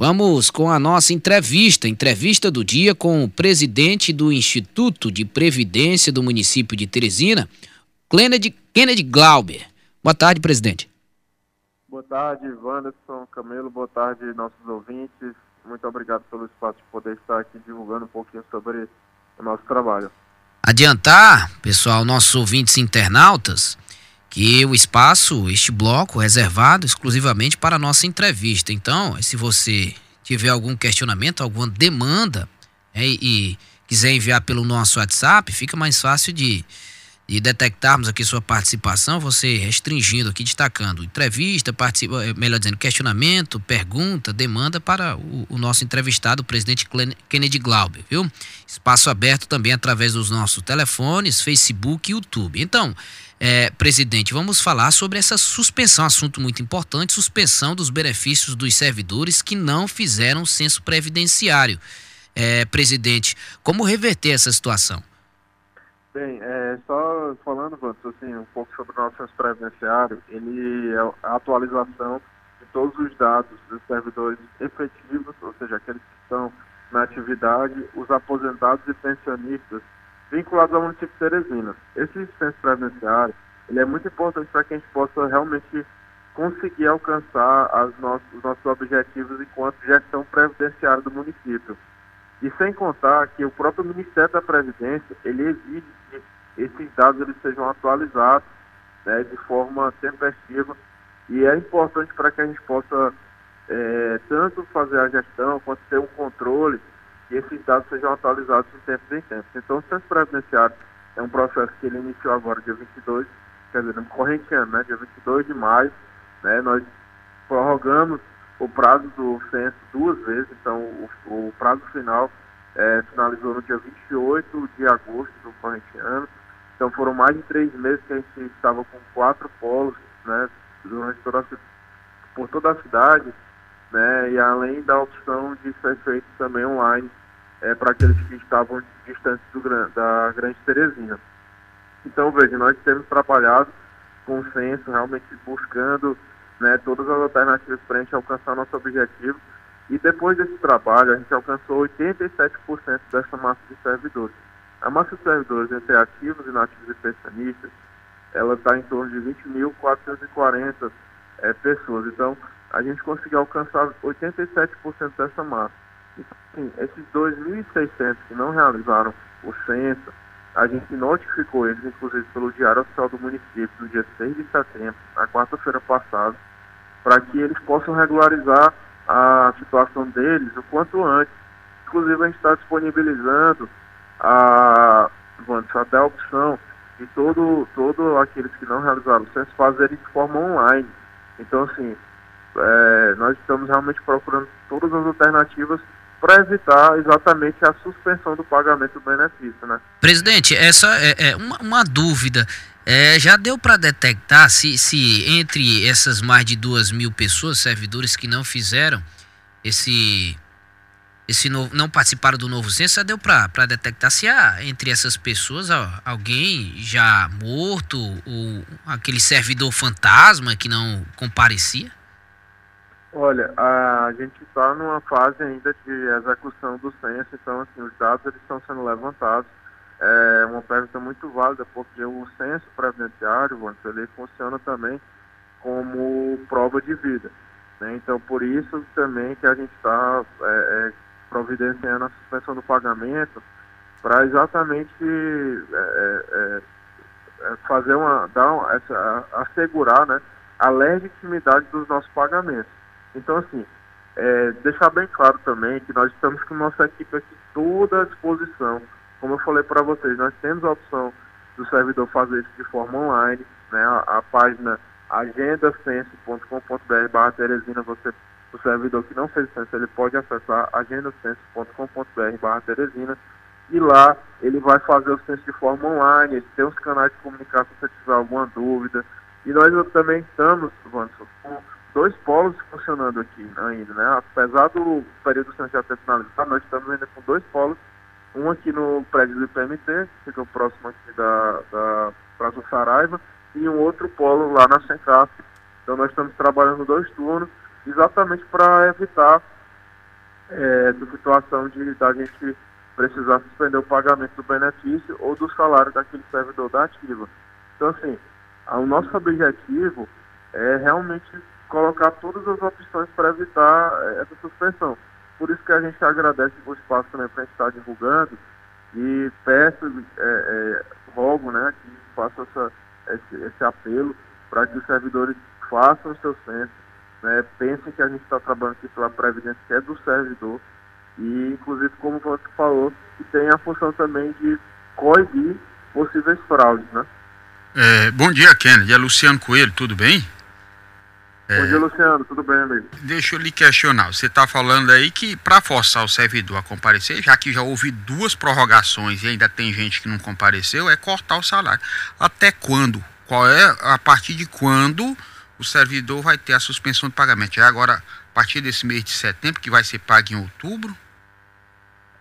Vamos com a nossa entrevista, entrevista do dia com o presidente do Instituto de Previdência do município de Teresina, Kennedy, Kennedy Glauber. Boa tarde, presidente. Boa tarde, Wanderson, Camelo, boa tarde, nossos ouvintes. Muito obrigado pelo espaço de poder estar aqui divulgando um pouquinho sobre o nosso trabalho. Adiantar, pessoal, nossos ouvintes internautas, que o espaço, este bloco, é reservado exclusivamente para a nossa entrevista. Então, se você tiver algum questionamento, alguma demanda é, e quiser enviar pelo nosso WhatsApp, fica mais fácil de, de detectarmos aqui sua participação, você restringindo aqui, destacando entrevista, participa, é, melhor dizendo, questionamento, pergunta, demanda para o, o nosso entrevistado, o presidente Kennedy Glauber, viu? Espaço aberto também através dos nossos telefones, Facebook e YouTube. Então, é, presidente, vamos falar sobre essa suspensão, assunto muito importante, suspensão dos benefícios dos servidores que não fizeram censo previdenciário. É, presidente, como reverter essa situação? Bem, é, só falando, Vantos, assim, um pouco sobre o nosso previdenciário, ele é a atualização de todos os dados dos servidores efetivos, ou seja, aqueles que estão na atividade, os aposentados e pensionistas vinculados ao município de Teresina. Esse censo previdenciário ele é muito importante para que a gente possa realmente conseguir alcançar as nossos, os nossos objetivos enquanto gestão previdenciária do município. E sem contar que o próprio Ministério da Previdência, ele exige que esses dados eles sejam atualizados né, de forma tempestiva e é importante para que a gente possa é, tanto fazer a gestão quanto ter um controle que esses dados sejam atualizados de tempos em tempos. Então, o censo previdenciário é um processo que ele iniciou agora, dia 22, quer dizer, no corrente ano, né, dia 22 de maio, né, nós prorrogamos o prazo do censo duas vezes, então o, o prazo final é, finalizou no dia 28 de agosto do corrente ano, então foram mais de três meses que a gente estava com quatro polos, né, durante toda a, por toda a cidade, né, e além da opção de ser feito também online é, para aqueles que estavam distantes do, da Grande Teresina. Então, veja, nós temos trabalhado com o censo, realmente buscando né, todas as alternativas para a gente alcançar nosso objetivo. E depois desse trabalho, a gente alcançou 87% dessa massa de servidores. A massa de servidores entre ativos, inativos e pensionistas, ela está em torno de 20.440 é, pessoas. Então, a gente conseguiu alcançar 87% dessa massa. Então, assim, esses 2.600 que não realizaram o censo, a gente notificou eles, inclusive pelo Diário Oficial do município, no dia 6 de setembro, na quarta-feira passada, para que eles possam regularizar a situação deles o quanto antes. Inclusive, a gente está disponibilizando a, até a opção de todo, todo aqueles que não realizaram o censo fazerem de forma online. Então, assim, é, nós estamos realmente procurando todas as alternativas para evitar exatamente a suspensão do pagamento do benefício, né? Presidente, essa é, é uma, uma, dúvida. É, já deu para detectar se, se entre essas mais de duas mil pessoas, servidores que não fizeram esse esse novo, não participaram do novo censo, já deu para detectar se há entre essas pessoas alguém já morto ou aquele servidor fantasma que não comparecia? Olha, a gente está numa fase ainda de execução do censo, então assim, os dados eles estão sendo levantados. É uma pergunta muito válida, porque o censo previdenciário, ele funciona também como prova de vida. Né? Então, por isso também que a gente está é, é, providenciando a suspensão do pagamento para exatamente é, é, é, fazer uma, dar uma, essa, assegurar né, a legitimidade dos nossos pagamentos. Então, assim, é, deixar bem claro também que nós estamos com nossa equipe aqui toda à disposição. Como eu falei para vocês, nós temos a opção do servidor fazer isso de forma online, né? A, a página agendacenso.com.br barra Teresina, você, o servidor que não fez censo, ele pode acessar agendacenso.com.br barra Teresina e lá ele vai fazer o censo de forma online, tem os canais de comunicação se tiver alguma dúvida. E nós também estamos, Vanson, com dois polos funcionando aqui ainda, né? Apesar do período essencial ter finalizado, nós estamos ainda com dois polos, um aqui no prédio do IPMT, que fica próximo aqui da, da Praça Saraiva, e um outro polo lá na Sencap. Então nós estamos trabalhando dois turnos, exatamente para evitar é, situação de da gente precisar suspender o pagamento do benefício ou do salário daquele servidor da ativa. Então, assim, o nosso objetivo é realmente colocar todas as opções para evitar é, essa suspensão. Por isso que a gente agradece o espaço também para a gente estar divulgando e peço, é, é, rogo, né, que faça essa, esse, esse apelo para que os servidores façam o seu censo, né, pensem que a gente está trabalhando aqui pela Previdência, que é do servidor, e inclusive, como você falou, que tem a função também de coibir possíveis fraudes, né? É, bom dia, Kennedy. É Luciano Coelho, tudo bem? É, bom dia, Luciano. Tudo bem, amigo? Deixa eu lhe questionar. Você está falando aí que para forçar o servidor a comparecer, já que já houve duas prorrogações e ainda tem gente que não compareceu, é cortar o salário. Até quando? Qual é a partir de quando o servidor vai ter a suspensão de pagamento? É agora a partir desse mês de setembro que vai ser pago em outubro?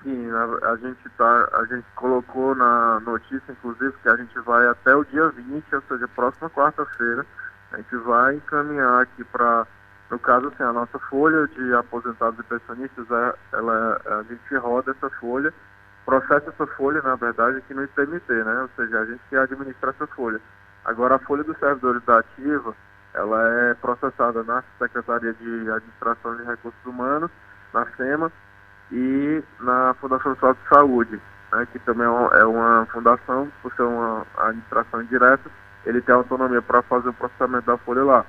Sim, a, a, gente tá, a gente colocou na notícia, inclusive, que a gente vai até o dia 20, ou seja, próxima quarta-feira, a gente vai encaminhar aqui para, no caso, assim, a nossa folha de aposentados e pensionistas, é, ela, a gente roda essa folha, processa essa folha, na verdade, aqui no ITMT, né? Ou seja, a gente que administra essa folha. Agora, a folha dos servidores da ativa, ela é processada na Secretaria de Administração de Recursos Humanos, na SEMA, e na Fundação Social de Saúde, né, que também é, é uma fundação, por ser uma administração indireta, ele tem autonomia para fazer o processamento da folha lá.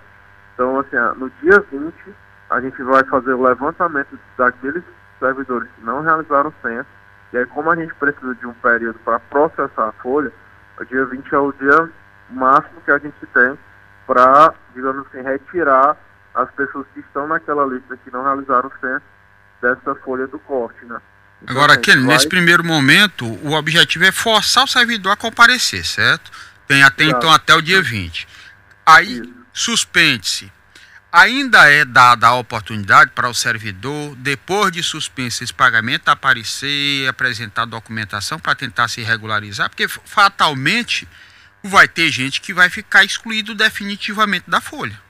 Então, assim, no dia 20, a gente vai fazer o levantamento daqueles servidores que não realizaram o censo, e aí como a gente precisa de um período para processar a folha, o dia 20 é o dia máximo que a gente tem para, digamos assim, retirar as pessoas que estão naquela lista que não realizaram o censo dessa folha do corte, né? Então, Agora, Kenny, vai... nesse primeiro momento, o objetivo é forçar o servidor a comparecer, certo? Tem até Exato. então até o dia 20. Aí, suspende-se. Ainda é dada a oportunidade para o servidor, depois de suspenso esse pagamento, aparecer, apresentar documentação para tentar se regularizar, porque fatalmente vai ter gente que vai ficar excluído definitivamente da folha.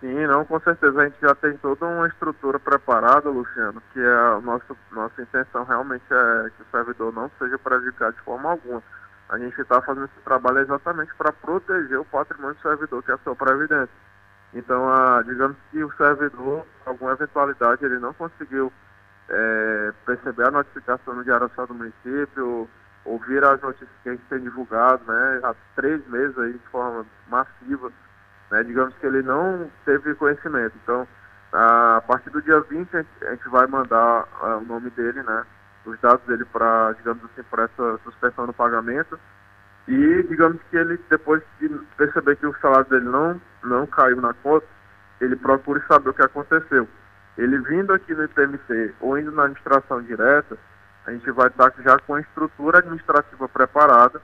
Sim, não, com certeza. A gente já tem toda uma estrutura preparada, Luciano, que é a nossa, nossa intenção realmente é que o servidor não seja prejudicado de forma alguma. A gente está fazendo esse trabalho exatamente para proteger o patrimônio do servidor, que é a sua previdência. Então, a, digamos que o servidor, alguma eventualidade, ele não conseguiu é, perceber a notificação no Diário Oficial do Município, ouvir as notícias que a gente tem divulgado, né, há três meses aí de forma massiva, né? Digamos que ele não teve conhecimento. Então, a partir do dia 20, a gente vai mandar uh, o nome dele, né? Os dados dele para, digamos assim, para essa suspensão do pagamento. E, digamos que ele, depois de perceber que o salário dele não, não caiu na conta, ele procure saber o que aconteceu. Ele vindo aqui no IPMC ou indo na administração direta, a gente vai estar já com a estrutura administrativa preparada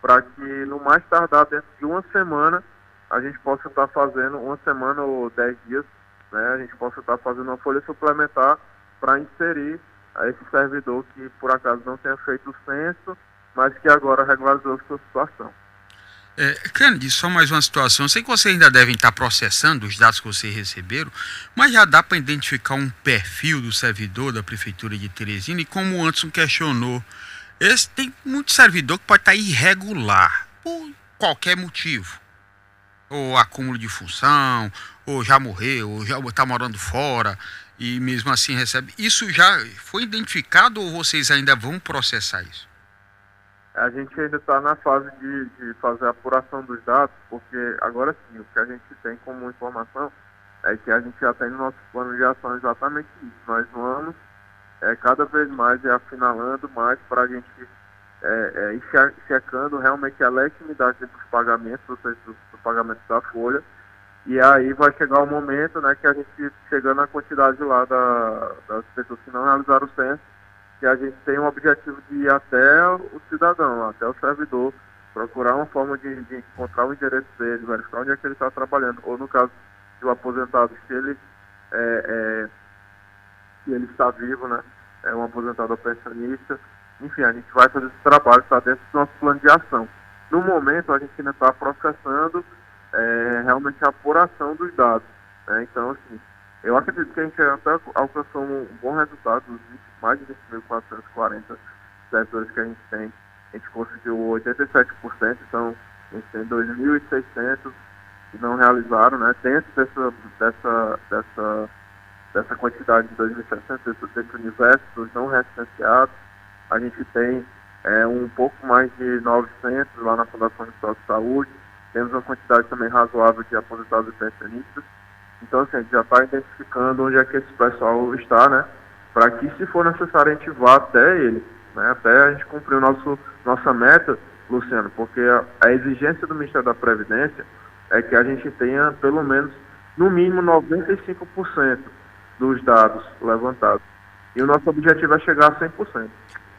para que, no mais tardar dentro de uma semana, a gente possa estar fazendo uma semana ou dez dias, né, a gente possa estar fazendo uma folha suplementar para inserir a esse servidor que por acaso não tenha feito o censo, mas que agora regularizou a sua situação. É, Kennedy, só mais uma situação. Sei que vocês ainda devem estar processando os dados que vocês receberam, mas já dá para identificar um perfil do servidor da Prefeitura de Teresina e como o Anderson questionou, esse tem muito servidor que pode estar irregular, por qualquer motivo ou acúmulo de função, ou já morreu, ou já está morando fora e mesmo assim recebe. Isso já foi identificado ou vocês ainda vão processar isso? A gente ainda está na fase de, de, fazer a apuração dos dados, porque agora sim, o que a gente tem como informação é que a gente já tem no nosso plano de ação exatamente isso. Nós vamos é, cada vez mais é afinalando mais para a gente é, é, checando realmente a legitimidade dos pagamentos, ou seja, do, do, pagamento da folha. E aí vai chegar o momento né, que a gente, chegando na quantidade lá da, das pessoas que não realizaram o censo, que a gente tem o objetivo de ir até o cidadão, até o servidor, procurar uma forma de, de encontrar o endereço dele, verificar onde é que ele está trabalhando, ou no caso um aposentado, se ele, é, é, se ele está vivo, né, é um aposentado ou pensionista, enfim, a gente vai fazer esse trabalho, está dentro do nosso plano de ação. No momento, a gente ainda está processando é, realmente a apuração dos dados. Né? Então, assim, Eu acredito que a gente até alcançou um bom resultado, mais de 20.440 servidores que a gente tem. A gente conseguiu 87%, então a gente tem 2.600 que não realizaram, né? Dentro dessa, dessa, dessa, dessa quantidade de 2.600, desse, desse universo dos não recenseados, a gente tem é, um pouco mais de 900 lá na Fundação de Saúde, temos uma quantidade também razoável de aposentados e pensionistas. Então, assim, a gente já está identificando onde é que esse pessoal está, né? Para que, se for necessário, a gente vá até ele, né? Até a gente cumprir o nosso, nossa meta, Luciano, porque a, a exigência do Ministério da Previdência é que a gente tenha, pelo menos, no mínimo 95% dos dados levantados. E o nosso objetivo é chegar a 100%.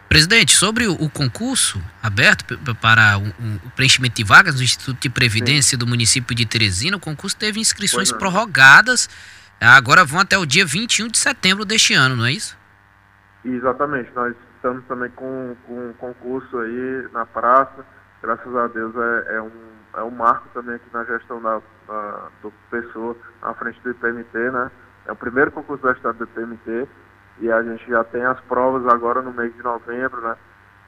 Presidente, sobre o, concurso aberto para o, preenchimento de vagas no Instituto de Previdência Sim. do município de Teresina, o concurso teve inscrições prorrogadas, agora vão até o dia 21 de setembro deste ano, não é isso? Exatamente, nós estamos também com, com um concurso aí na praça, graças a Deus é, é um, é um marco também aqui na gestão da, da, do pessoa à frente do IPMT, né? É o primeiro concurso da estado do IPMT, e a gente já tem as provas agora no mês de novembro, né?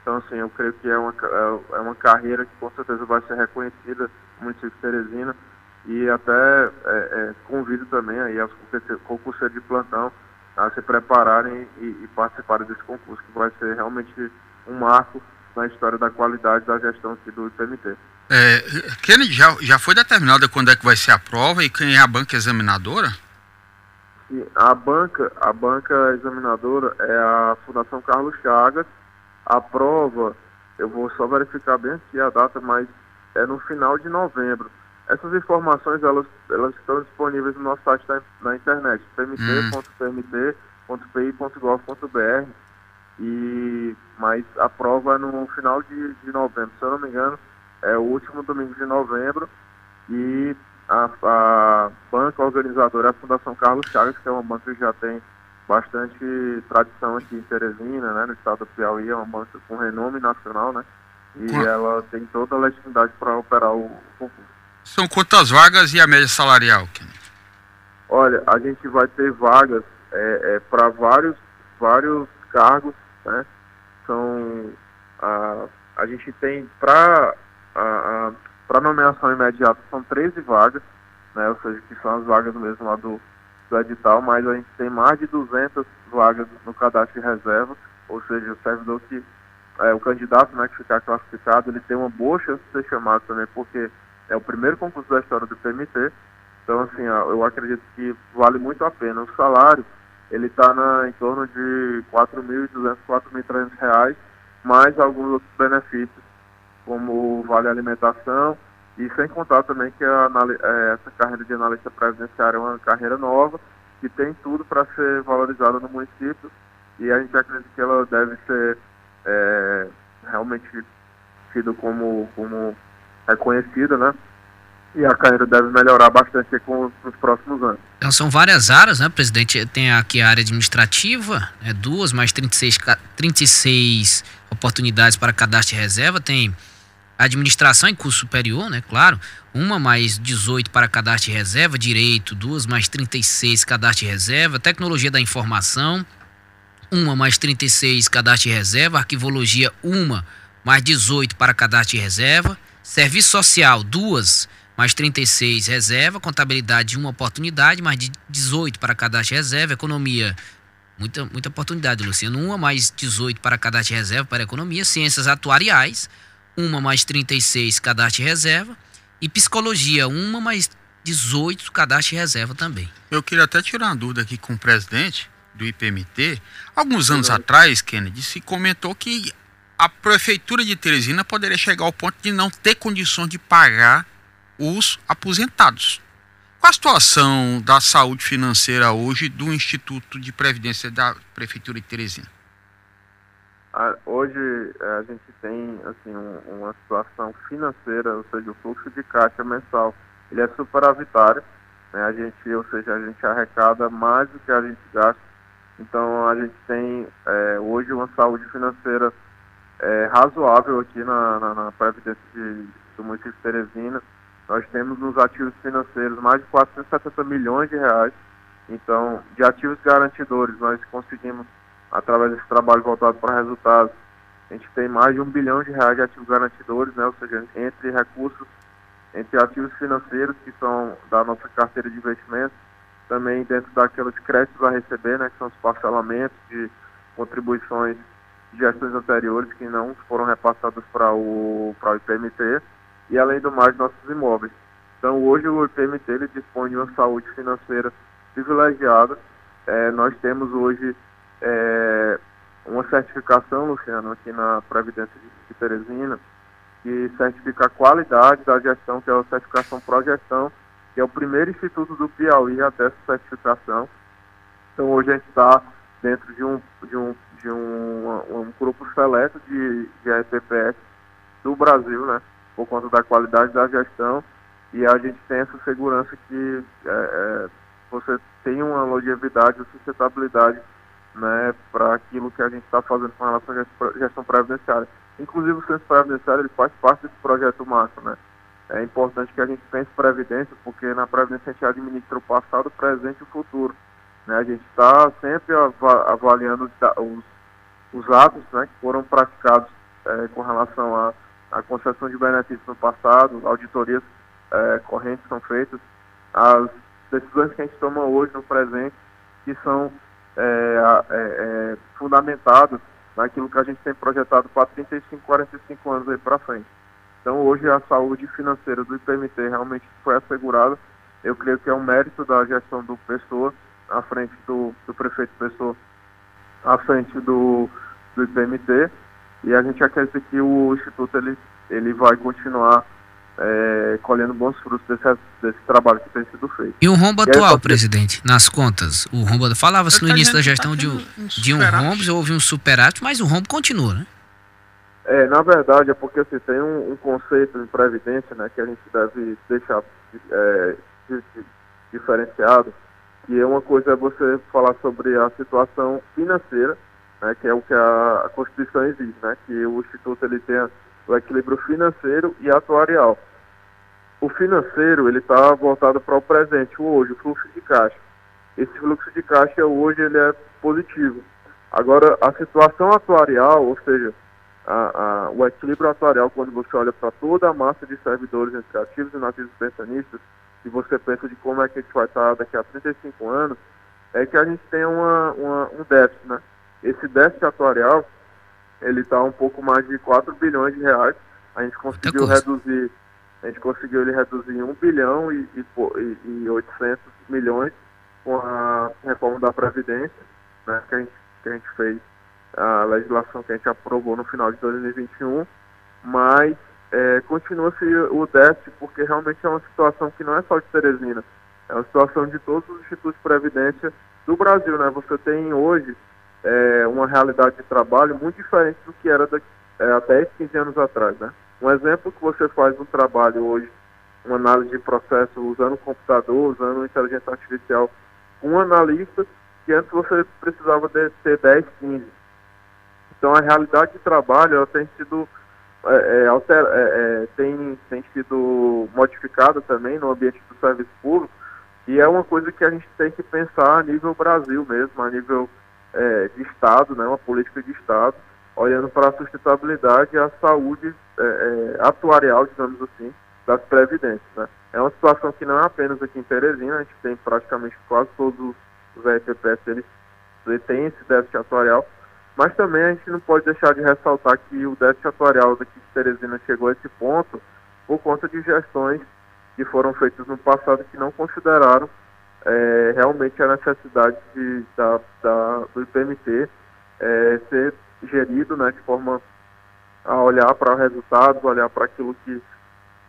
Então, assim, eu creio que é uma, é, é uma carreira que com certeza vai ser reconhecida no município de Teresina e até é, é, convido também aí aos concurseiros de plantão a se prepararem e, e, participarem desse concurso, que vai ser realmente um marco na história da qualidade da gestão aqui do IPMT. É, Kennedy, já, já foi determinada quando é que vai ser a prova e quem é a banca examinadora? A banca, a banca examinadora é a Fundação Carlos Chagas. A prova, eu vou só verificar bem aqui a data, mas é no final de novembro. Essas informações elas, elas estão disponíveis no nosso site da, na internet, pmt.pmt.pi.gov.br. E mas a prova é no final de, de novembro, se eu não me engano, é o último domingo de novembro. E a, a banca organizadora é a Fundação Carlos Chagas, que é uma banca que já tem bastante tradição aqui em Teresina, né, no estado do Piauí, é uma banca com renome nacional, né, e ela tem toda a legitimidade para operar o concurso. São quantas vagas e a média salarial, Kennedy? Olha, a gente vai ter vagas é, é, para vários, vários cargos, né, são, a, a gente tem para para nomeação imediata são 13 vagas, né, ou seja, que são as vagas mesmo lá do, do edital, mas a gente tem mais de 200 vagas no cadastro de reserva, ou seja, o servidor que, é, o candidato né, que ficar classificado, ele tem uma boa chance de ser chamado também, porque é o primeiro concurso da história do PMT, então assim, eu acredito que vale muito a pena. O salário, ele está em torno de R$ 4.200, R$ 4.300, mais alguns outros benefícios como vale alimentação, e sem contar também que a, é, essa carreira de analista previdenciário é uma carreira nova, que tem tudo para ser valorizada no município, e a gente acredita que ela deve ser é, realmente tido como, como reconhecida, né? E a carreira deve melhorar bastante com os próximos anos. Então são várias áreas, né, presidente? Tem aqui a área administrativa, né, duas mais 36, 36 oportunidades para cadastro de reserva, tem administração em curso superior, né? Claro. Uma mais 18 para cadastro de reserva, direito, duas mais 36 cadastro de reserva, tecnologia da informação, uma mais 36 cadastro de reserva, arquivologia, uma mais 18 para cadastro de reserva, serviço social, duas mais 36 reserva, contabilidade, uma oportunidade, mais 18 para cadastro de reserva, economia, muita, muita oportunidade, Luciano, uma mais 18 para cadastro de reserva para economia, ciências atuariais, uma mais 36 cadastro de reserva e psicologia, uma mais 18 cadastro de reserva também. Eu queria até tirar uma dúvida aqui com o presidente do IPMT. Alguns anos atrás, Kennedy, se comentou que a prefeitura de Teresina poderia chegar ao ponto de não ter condições de pagar os aposentados. Qual a situação da saúde financeira hoje do Instituto de Previdência da Prefeitura de Teresina? Hoje é, a gente tem assim um, uma situação financeira, ou seja, o fluxo de caixa mensal, ele é superavitário, né? A gente, ou seja, a gente arrecada mais do que a gente gasta. Então a gente tem é, hoje uma saúde financeira é, razoável aqui na, na, na Previdência de, do município de Teresina. Nós temos nos ativos financeiros mais de 470 milhões de reais, Então, de ativos garantidores, nós conseguimos, através desse trabalho voltado para resultados, a gente tem mais de um bilhão de reais de ativos garantidores, né? ou seja, entre recursos, entre ativos financeiros que são da nossa carteira de investimentos, também dentro daqueles créditos a receber, né? que são os parcelamentos de contribuições de gestões anteriores que não foram repassadas para o, para o IPMT, e além do mais, nossos imóveis. Então, hoje o IPMT ele dispõe de uma saúde financeira privilegiada. É, nós temos hoje é, uma certificação, Luciano, aqui na Previdência de Teresina, que certifica a qualidade da gestão, que é a certificação Progestão, que é o primeiro instituto do Piauí a ter essa certificação. Então hoje a gente está dentro de um, de um, de um, um grupo seleto de, de do Brasil, né? Por conta da qualidade da gestão e a gente tem essa segurança que é, é, você tem uma longevidade, uma sustentabilidade né, para aquilo que a gente está fazendo com relação à gestão previdenciária. Inclusive o censo previdenciário ele faz parte desse projeto macro, né? É importante que a gente pense previdência, porque na previdência a gente administra o passado, o presente e o futuro. Né? A gente está sempre avaliando os, os atos né, que foram praticados é, com relação à, à concessão de benefícios no passado, auditorias é, correntes são feitas, as decisões que a gente toma hoje no presente, que são é, é, é, fundamentadas naquilo que a gente tem projetado para 35, 45 anos aí para frente. Então hoje a saúde financeira do IPMT realmente foi assegurada. Eu creio que é um mérito da gestão do Pessoa, à frente do, do prefeito Pessoa, à frente do, do IPMT. E a gente acredita que o Instituto ele, ele vai continuar é, colhendo bons frutos desse, desse, trabalho que tem sido feito. E o rombo e atual, aí, presidente, nas contas? O rombo falava-se no início da gestão tá de, um, de um rombo, houve um superávit, mas o rombo continua, né? É, na verdade, é porque assim, tem um, um conceito em previdência né, que a gente deve deixar é, diferenciado, que é uma coisa é você falar sobre a situação financeira, né, que é o que a, a Constituição exige, né, que o Instituto ele tenha o equilíbrio financeiro e atuarial o financeiro ele está voltado para o presente, o hoje, o fluxo de caixa. Esse fluxo de caixa hoje ele é positivo. Agora, a situação atuarial, ou seja, a, a, o equilíbrio atuarial, quando você olha para toda a massa de servidores entre ativos e inativos pensionistas, e você pensa de como é que a gente vai estar daqui a 35 anos, é que a gente tem uma, uma, um déficit, né? Esse déficit atuarial, ele está um pouco mais de 4 bilhões de reais. A gente conseguiu reduzir a gente conseguiu ele reduzir em 1 bilhão e, e, e 800 milhões com a reforma da Previdência, né, que, a gente, que a gente fez, a legislação que a gente aprovou no final de 2021, mas é, continua-se o déficit porque realmente é uma situação que não é só de Teresina, é uma situação de todos os institutos de previdência do Brasil. Né? Você tem hoje é, uma realidade de trabalho muito diferente do que era daqui, é, há 10, 15 anos atrás. Né? Um exemplo que você faz um trabalho hoje, uma análise de processo usando computador, usando inteligência artificial, um analista que antes você precisava de ter 10, 15. Então a realidade de trabalho ela tem sido é, é, alter, é, é, tem, tem sido modificada também no ambiente do serviço público e é uma coisa que a gente tem que pensar a nível Brasil mesmo, a nível é, de Estado, né, uma política de Estado, olhando para a sustentabilidade e a saúde é, é, atuarial, digamos assim, das previdências. Né? É uma situação que não é apenas aqui em Teresina, a gente tem praticamente quase todos os eles, eles têm esse déficit atuarial, mas também a gente não pode deixar de ressaltar que o déficit atuarial daqui de Teresina chegou a esse ponto por conta de gestões que foram feitas no passado que não consideraram é, realmente a necessidade de, da, da, do IPMT é, ser gerido né, de forma a olhar para resultados, olhar para aquilo que,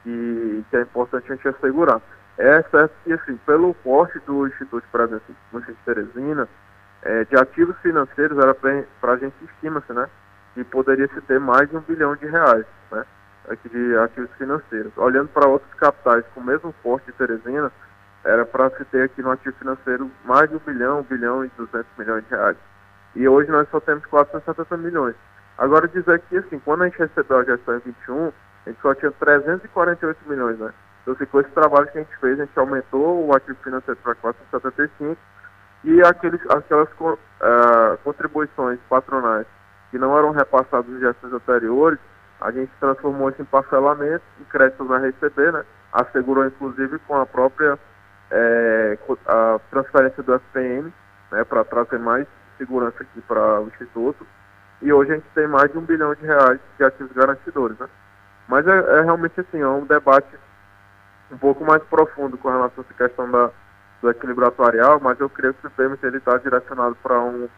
que, que, é importante a gente assegurar. É certo que, assim, pelo porte do Instituto de Previdência de Teresina, é, de ativos financeiros, era para a gente estima-se, né, que poderia se ter mais de um bilhão de reais, né, aqui de ativos financeiros. Olhando para outros capitais com o mesmo porte de Teresina, era para se ter aqui no ativo financeiro mais de um bilhão, um bilhão e duzentos milhões de reais. E hoje nós só temos 470 milhões. Agora dizer que assim, quando a gente recebeu a gestão em 21, a gente só tinha 348 milhões, né? Então assim, com esse trabalho que a gente fez, a gente aumentou o ativo financeiro para 475 E aqueles, aquelas uh, contribuições patronais que não eram repassadas em gestões anteriores, a gente transformou isso em parcelamento, em créditos a receber, né? assegurou inclusive com a própria é, a transferência do FPM, né, para trazer mais segurança aqui para o Instituto. E hoje a gente tem mais de um bilhão de reais de ativos garantidores. Né? Mas é, é realmente assim, é um debate um pouco mais profundo com relação a essa questão da, do equilíbrio atuarial, mas eu creio que o PMT está direcionado para um.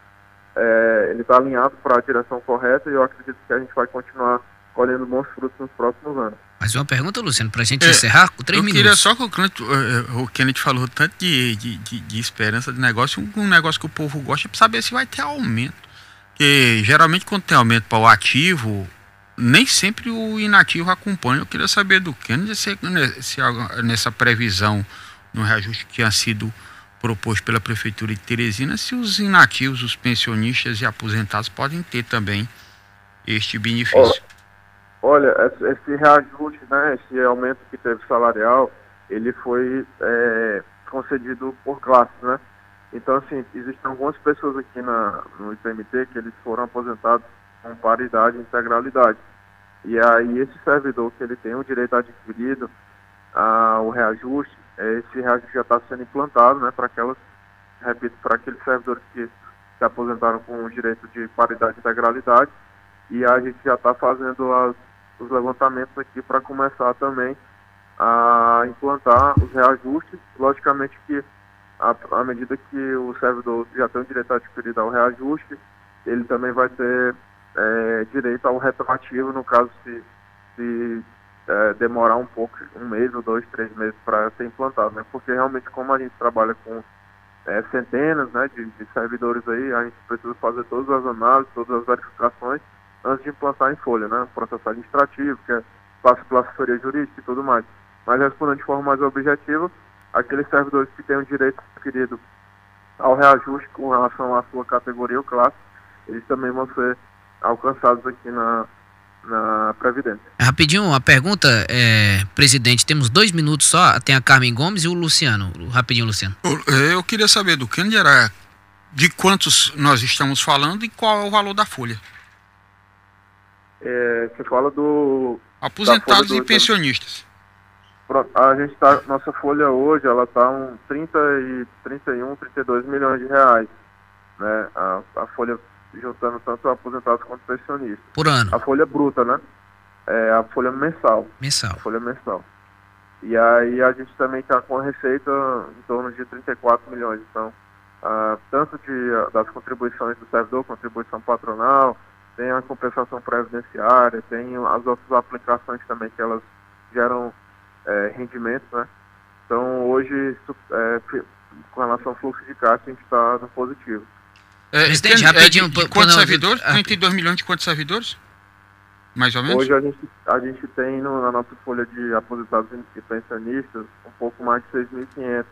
É, ele está alinhado para a direção correta e eu acredito que a gente vai continuar colhendo bons frutos nos próximos anos. Mais uma pergunta, Luciano, para a gente é, encerrar com três eu minutos. Eu queria só que o Kenneth, eh, o Kenneth falou tanto de, de, de, de, esperança de negócio, um negócio que o povo gosta é saber se vai ter aumento. Porque geralmente quando tem aumento para o ativo, nem sempre o inativo acompanha. Eu queria saber do Kennedy se, se nessa previsão no reajuste que tinha sido proposto pela Prefeitura de Teresina, se os inativos, os pensionistas e aposentados podem ter também este benefício. Olha, esse reajuste, né, esse aumento que teve salarial, ele foi é, concedido por classes, né? Então, assim, existem algumas pessoas aqui na, no IPMT que eles foram aposentados com paridade e integralidade. E aí esse servidor que ele tem o direito adquirido ao reajuste, esse reajuste já está sendo implantado, né, para aquelas, repito, para aqueles servidores que se aposentaram com o direito de paridade e integralidade. E a gente já está fazendo as, os levantamentos aqui para começar também a implantar os reajustes. Logicamente que à medida que o servidor já tem o direito adquirido ao reajuste, ele também vai ter é, direito ao retroativo, no caso se, se é, demorar um pouco, um mês ou dois, três meses para ser implantado, né? Porque realmente como a gente trabalha com é, centenas né, de, de, servidores aí, a gente precisa fazer todas as análises, todas as verificações antes de implantar em folha, né? Processo administrativo, que é, passa pela assessoria jurídica e tudo mais. Mas respondendo de forma mais objetiva, aqueles servidores que têm o direito adquirido ao reajuste com relação à sua categoria ou classe, eles também vão ser alcançados aqui na, na Previdência. Rapidinho, uma pergunta, é, presidente, temos dois minutos só, tem a Carmen Gomes e o Luciano. Rapidinho, Luciano. Eu queria saber do Kennedy era de quantos nós estamos falando e qual é o valor da folha. É, você fala do... Aposentados do... e pensionistas. A gente tá, nossa folha hoje, ela está um 30 e 31, 32 milhões de reais. Né? A, a folha juntando tanto aposentados quanto pensionistas. Por ano? A folha bruta, né? É a folha mensal. Mensal. Folha mensal. E aí a gente também está com a receita em torno de 34 milhões. Então, ah, tanto de, das contribuições do servidor, contribuição patronal, tem a compensação previdenciária, tem as outras aplicações também que elas geram é, rendimentos, né? Então, hoje, é, com relação ao fluxo de caixa, a gente está no positivo. É, Presidente, rapidinho. É de, de quantos servidores? 32 milhões de quantos servidores? Mais ou menos? Hoje a gente, a gente tem no, na nossa folha de aposentados e pensionistas um pouco mais de 6.500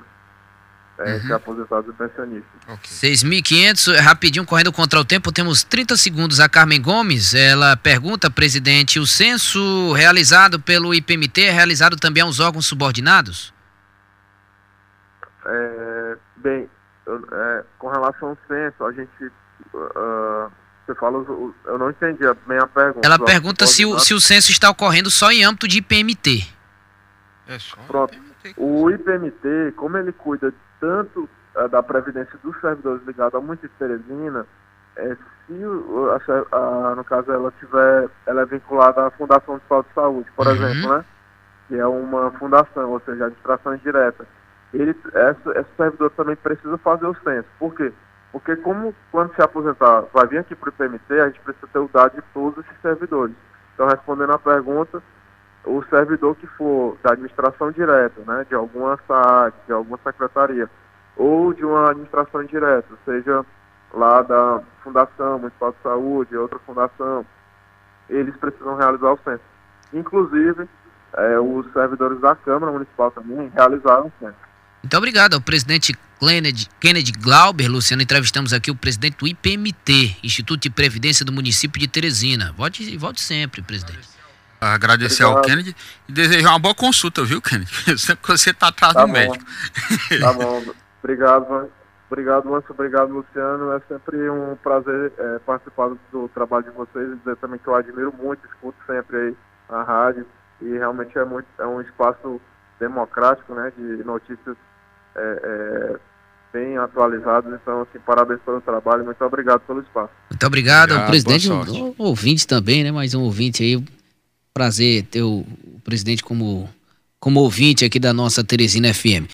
é, uhum. aposentados e pensionistas. Okay. 6.500, rapidinho, correndo contra o tempo, temos 30 segundos. A Carmen Gomes, ela pergunta, presidente, o censo realizado pelo IPMT é realizado também aos órgãos subordinados? É, bem, é, com relação ao censo, a gente. Uh, você fala, eu não entendi bem a pergunta. Ela pergunta se o, se o censo está ocorrendo só em âmbito de IPMT. É só Pronto. IPMT. O IPMT, como ele cuida tanto uh, da previdência dos servidores ligados ao município de Teresina, é, se a, a, no caso ela tiver, ela é vinculada à Fundação de Saúde, por uhum. exemplo, né? Que é uma fundação, ou seja, administração indireta ele, essa, esse servidor também precisa fazer o censo. Por quê? Porque como quando se aposentar vai vir aqui para o IPMT, a gente precisa ter o dado de todos esses servidores. Então, respondendo à pergunta, o servidor que for da administração direta, né, de alguma SAC, de alguma secretaria, ou de uma administração direta, seja lá da Fundação Municipal de Saúde, outra fundação, eles precisam realizar o censo. Inclusive, é, os servidores da Câmara Municipal também realizaram o censo. Muito obrigado ao presidente Kennedy, Kennedy Glauber, Luciano. Entrevistamos aqui o presidente do IPMT, Instituto de Previdência do município de Teresina. Volte, volte sempre, presidente. Agradecer Obrigado. ao Kennedy e desejar uma boa consulta, viu, Kennedy? Sempre que você está atrás tá do bom. médico. Tá bom. Obrigado. Obrigado, Lance. Obrigado, Luciano. É sempre um prazer é, participar do trabalho de vocês e dizer também que eu admiro muito, escuto sempre aí a rádio e realmente é, muito, é um espaço democrático, né, de notícias é, é, bem atualizadas. Então, assim, parabéns pelo trabalho. Muito obrigado pelo espaço. Muito obrigado, obrigado presidente, um, ouvinte também, né, mais um ouvinte aí. Prazer ter o, presidente como, como ouvinte aqui da nossa Teresina FM.